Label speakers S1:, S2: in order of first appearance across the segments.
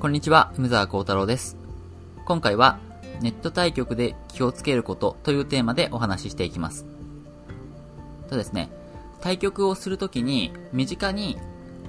S1: こんにちは、梅沢幸太郎です。今回は、ネット対局で気をつけることというテーマでお話ししていきます。とですね、対局をするときに、身近に、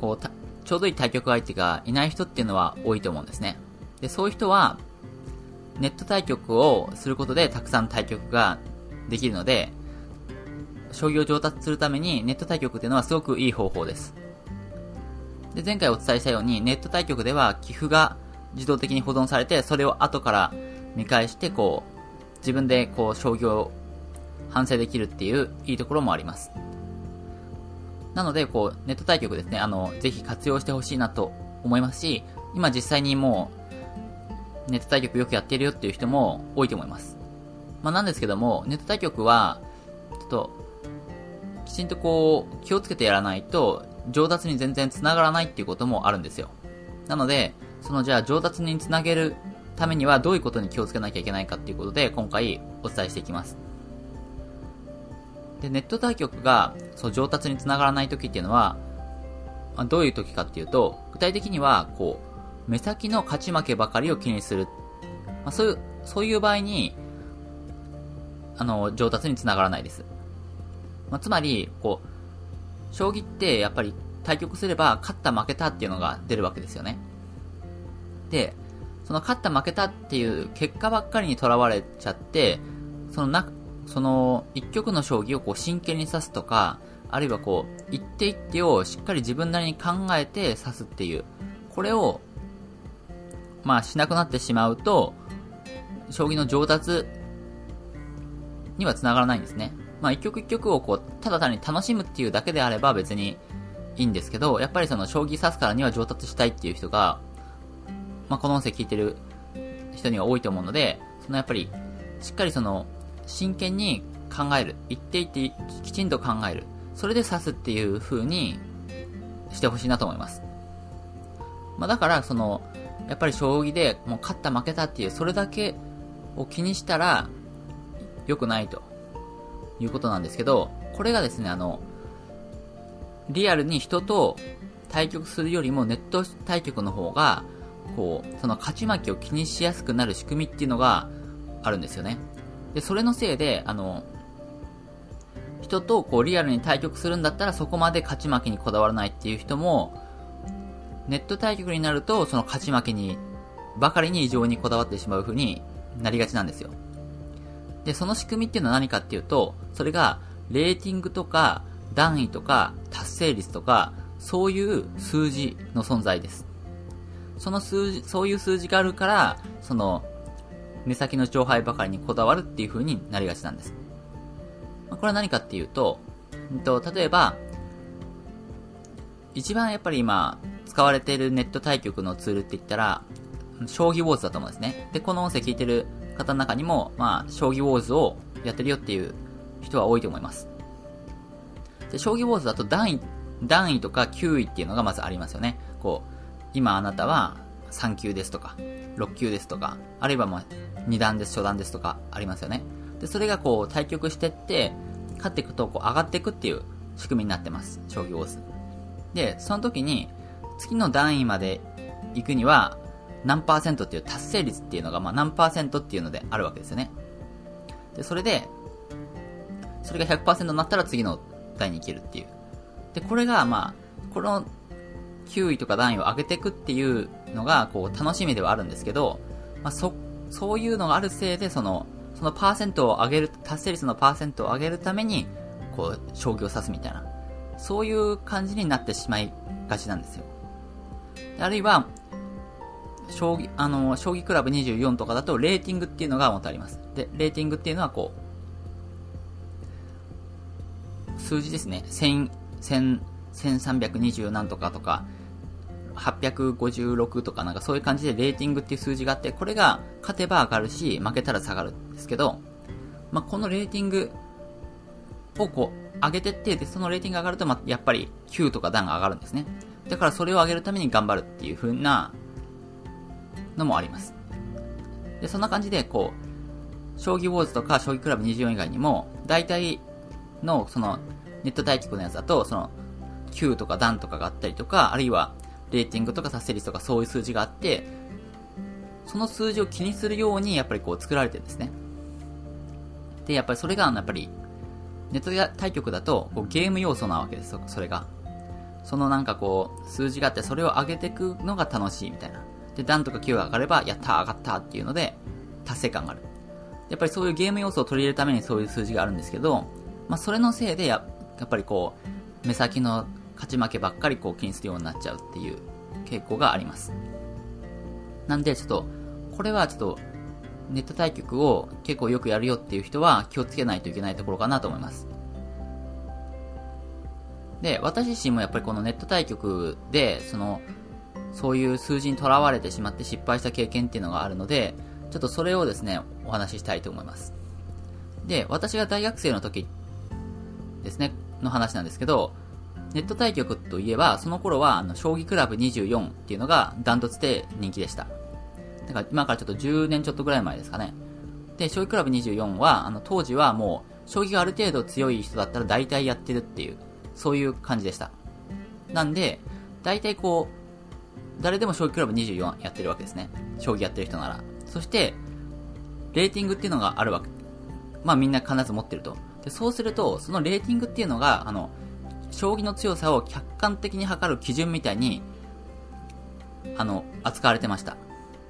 S1: こう、ちょうどいい対局相手がいない人っていうのは多いと思うんですね。で、そういう人は、ネット対局をすることでたくさん対局ができるので、将棋を上達するためにネット対局っていうのはすごくいい方法です。で、前回お伝えしたように、ネット対局では寄付が自動的に保存されて、それを後から見返して、こう、自分でこう、将棋を反省できるっていういいところもあります。なので、こう、ネット対局ですね、あの、ぜひ活用してほしいなと思いますし、今実際にもう、ネット対局よくやってるよっていう人も多いと思います。まあ、なんですけども、ネット対局は、ちょっと、きちんとこう、気をつけてやらないと、上達に全然繋がらないっていうこともあるんですよ。なので、そのじゃあ上達につなげるためにはどういうことに気をつけなきゃいけないかっていうことで今回お伝えしていきます。で、ネット対局がそう上達につながらない時っていうのは、まあ、どういう時かっていうと、具体的には、こう、目先の勝ち負けばかりを気にする。まあ、そういう、そういう場合に、あの、上達につながらないです。まあ、つまり、こう、将棋ってやっぱり対局すれば勝った負けたっていうのが出るわけですよね。で、その勝った負けたっていう結果ばっかりにとらわれちゃって、そのな、その一局の将棋をこう真剣に指すとか、あるいはこう、一手一手をしっかり自分なりに考えて指すっていう、これを、まあしなくなってしまうと、将棋の上達には繋がらないんですね。まあ一曲一曲をこう、ただ単に楽しむっていうだけであれば別にいいんですけど、やっぱりその将棋指すからには上達したいっていう人が、まあこの音声聞いてる人には多いと思うので、そのやっぱり、しっかりその、真剣に考える。一手一手きちんと考える。それで指すっていう風にしてほしいなと思います。まあだから、その、やっぱり将棋でもう勝った負けたっていう、それだけを気にしたら、良くないと。いうことなんですけど、これがですね、あの、リアルに人と対局するよりもネット対局の方が、こう、その勝ち負けを気にしやすくなる仕組みっていうのがあるんですよね。で、それのせいで、あの、人とこうリアルに対局するんだったらそこまで勝ち負けにこだわらないっていう人も、ネット対局になるとその勝ち負けにばかりに異常にこだわってしまう風になりがちなんですよ。で、その仕組みっていうのは何かっていうと、それが、レーティングとか、段位とか、達成率とか、そういう数字の存在です。その数字、そういう数字があるから、その、目先の勝敗ばかりにこだわるっていう風になりがちなんです。これは何かっていうと、と例えば、一番やっぱり今、使われているネット対局のツールって言ったら、将棋ウォーズだと思うんですね。で、この音声聞いてる方の中にも、まあ、将棋ウォーズをやってるよっていう人は多いと思います。で、将棋ウォーズだと段位、段位とか9位っていうのがまずありますよね。こう、今あなたは3級ですとか、6級ですとか、あるいはまあ、2段です、初段ですとかありますよね。で、それがこう、対局してって、勝っていくとこう上がっていくっていう仕組みになってます。将棋ウォーズ。で、その時に、次の段位まで行くには、何パーセントっていう達成率っていうのが、まあ何パーセントっていうのであるわけですよね。で、それで、それが100%になったら次の台に行けるっていう。で、これが、まあ、この9位とか段位を上げていくっていうのが、こう、楽しみではあるんですけど、まあ、そ、そういうのがあるせいで、その、そのパーセントを上げる、達成率のパーセントを上げるために、こう、将棋を指すみたいな、そういう感じになってしまいがちなんですよ。あるいは、将棋、あの、将棋クラブ24とかだと、レーティングっていうのがもっとあります。で、レーティングっていうのはこう、数字ですね。1000、1000、1320何とかとか、856とかなんかそういう感じでレーティングっていう数字があって、これが勝てば上がるし、負けたら下がるんですけど、まあ、このレーティングをこう上げてって、で、そのレーティングが上がると、ま、やっぱり9とか段が上がるんですね。だからそれを上げるために頑張るっていう風なのもあります。で、そんな感じで、こう、将棋ウォーズとか将棋クラブ24以外にも、大体の、その、ネット対局のやつだと、その、Q とか段とかがあったりとか、あるいは、レーティングとか達成率とかそういう数字があって、その数字を気にするようにやっぱりこう作られてるんですね。で、やっぱりそれが、やっぱり、ネット対局だとこうゲーム要素なわけですよ、それが。そのなんかこう、数字があって、それを上げていくのが楽しいみたいな。で、段とか9が上がれば、やったー上がったっていうので、達成感がある。やっぱりそういうゲーム要素を取り入れるためにそういう数字があるんですけど、まあそれのせいでや、やっぱりこう、目先の勝ち負けばっかりこう気にするようになっちゃうっていう傾向があります。なんでちょっと、これはちょっと、ネット対局を結構よくやるよっていう人は気をつけないといけないところかなと思います。で、私自身もやっぱりこのネット対局で、その、そういう数字にとらわれてしまって失敗した経験っていうのがあるので、ちょっとそれをですね、お話ししたいと思います。で、私が大学生の時ですね、の話なんですけど、ネット対局といえば、その頃は、あの、将棋クラブ24っていうのがダントツで人気でした。だから今からちょっと10年ちょっとぐらい前ですかね。で、将棋クラブ24は、あの、当時はもう、将棋がある程度強い人だったら大体やってるっていう、そういう感じでした。なんで、大体こう、誰でも将棋クラブ24やってるわけですね。将棋やってる人なら。そして、レーティングっていうのがあるわけ。まあみんな必ず持ってると。で、そうすると、そのレーティングっていうのが、あの、将棋の強さを客観的に測る基準みたいに、あの、扱われてました。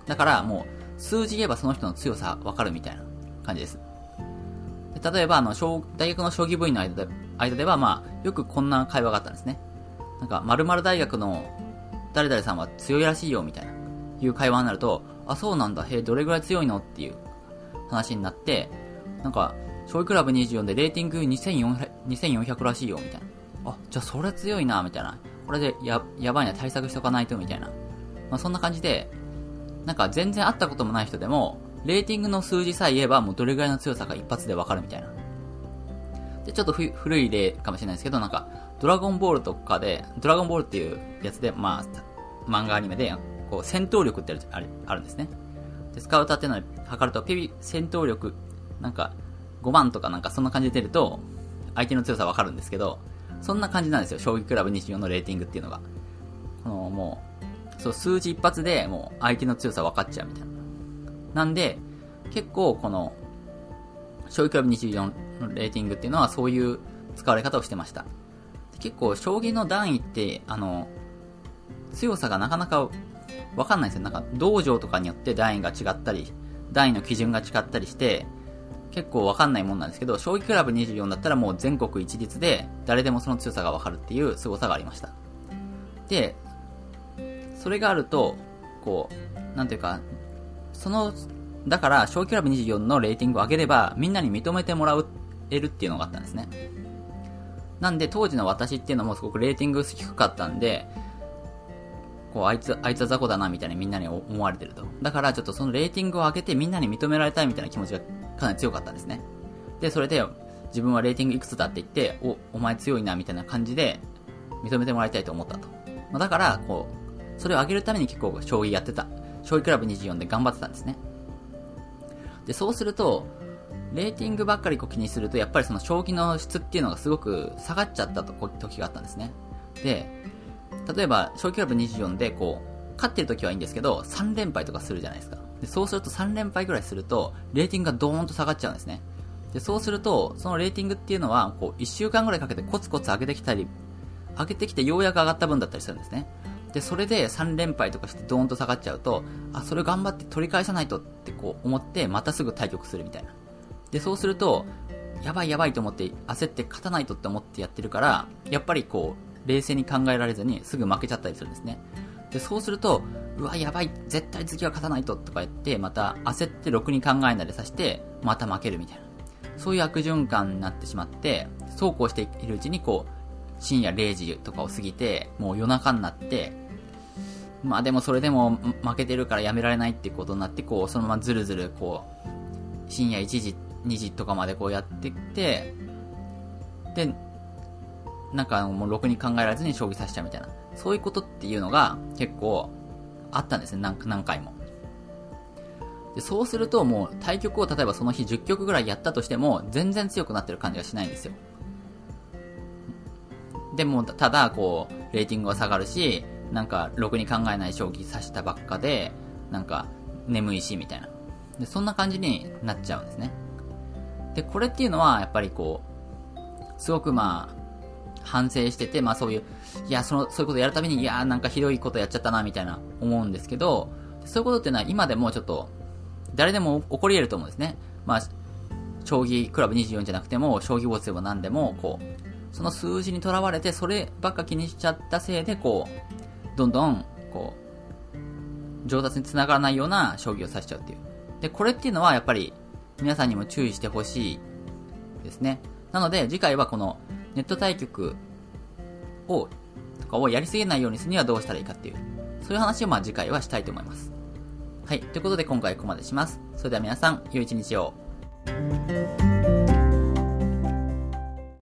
S1: だからもう、数字言えばその人の強さわかるみたいな感じです。で例えば、あの、大学の将棋部員の間で間では、まあ、よくこんな会話があったんですね。なんか、〇〇大学の誰々さんは強いらしいよ、みたいな、いう会話になると、あ、そうなんだ、へえ、どれぐらい強いの？っていう話になって、なんか、将棋クラブ24でレーティング 2400, 2400らしいよ、みたいな。あ、じゃあそれ強いな、みたいな。これでや、やばいな、対策しとかないと、みたいな。まあ、そんな感じで、なんか全然会ったこともない人でも、レーティングの数字さえ言えばもうどれぐらいの強さが一発でわかるみたいな。で、ちょっと古い例かもしれないですけど、なんか、ドラゴンボールとかで、ドラゴンボールっていうやつで、まあ、漫画アニメで、こう、戦闘力ってあるあるんですね。で、スカウターっていうのを測ると、ピピ、戦闘力、なんか、5万とかなんかそんな感じで出ると、相手の強さわかるんですけど、そんな感じなんですよ。将棋クラブ24のレーティングっていうのが。この、もう、そう、数字一発でもう相手の強さ分かっちゃうみたいな。なんで、結構この、将棋クラブ24のレーティングっていうのはそういう使われ方をしてました。結構、将棋の段位って、あの、強さがなかなかわかんないですよ。なんか、道場とかによって段位が違ったり、段位の基準が違ったりして、結構わかんないもんなんですけど、将棋クラブ24だったらもう全国一律で、誰でもその強さがわかるっていう凄さがありました。で、それがあると、こう、なんていうか、その、だから、将棋クラブ24のレーティングを上げれば、みんなに認めてもらえるっていうのがあったんですね。なんで、当時の私っていうのもすごくレーティング低かったんで、こう、あいつ、あいつは雑魚だな、みたいにみんなに思われてると。だから、ちょっとそのレーティングを上げてみんなに認められたいみたいな気持ちがかなり強かったんですね。で、それで、自分はレーティングいくつだって言って、お、お前強いな、みたいな感じで、認めてもらいたいと思ったと。ま、だから、こう、それを上げるために結構将棋やってた。将棋クラブ24で頑張ってたんですね。で、そうすると、レーティングばっかりこう気にすると、やっぱりその将棋の質っていうのがすごく下がっちゃったと時があったんですね。で、例えば、将棋クラブ24でこう、勝ってる時はいいんですけど、3連敗とかするじゃないですか。で、そうすると3連敗ぐらいすると、レーティングがドーンと下がっちゃうんですね。で、そうすると、そのレーティングっていうのは、こう、1週間ぐらいかけてコツコツ上げてきたり、上げてきてようやく上がった分だったりするんですね。で、それで3連敗とかしてドーンと下がっちゃうと、あ、それ頑張って取り返さないとってこう思って、またすぐ対局するみたいな。で、そうすると、やばいやばいと思って焦って勝たないとって思ってやってるから、やっぱりこう、冷静に考えられずにすぐ負けちゃったりするんですね。で、そうすると、うわ、やばい、絶対次は勝たないととか言って、また焦ってろくに考えないでさして、また負けるみたいな。そういう悪循環になってしまって、そうこうしているうちにこう、深夜0時とかを過ぎて、もう夜中になって、まあでもそれでも負けてるからやめられないってことになって、こう、そのままずるずる、こう、深夜1時、2時とかまでこうやってきて、で、なんかもうろくに考えられずに将棋させちゃうみたいな。そういうことっていうのが結構あったんですね、何何回も。でそうするともう対局を例えばその日10局ぐらいやったとしても全然強くなってる感じがしないんですよ。でも、ただ、こう、レーティングは下がるし、なんか、ろくに考えない将棋指したばっかで、なんか、眠いし、みたいな。で、そんな感じになっちゃうんですね。で、これっていうのは、やっぱりこう、すごくまあ、反省してて、まあそういう、いや、その、そういうことやるたびに、いや、なんかひどいことやっちゃったな、みたいな思うんですけど、そういうことっていうのは今でもちょっと、誰でも起こり得ると思うんですね。まあ、将棋クラブ24じゃなくても、将棋ボスでも何でも、こう、その数字にとらわれて、そればっか気にしちゃったせいで、こう、どんどん、こう、上達につながらないような将棋を指しちゃうっていう。で、これっていうのはやっぱり皆さんにも注意してほしいですね。なので、次回はこのネット対局を、とかをやりすぎないようにするにはどうしたらいいかっていう、そういう話をまあ次回はしたいと思います。はい。ということで今回ここまでします。それでは皆さん、良い一日を。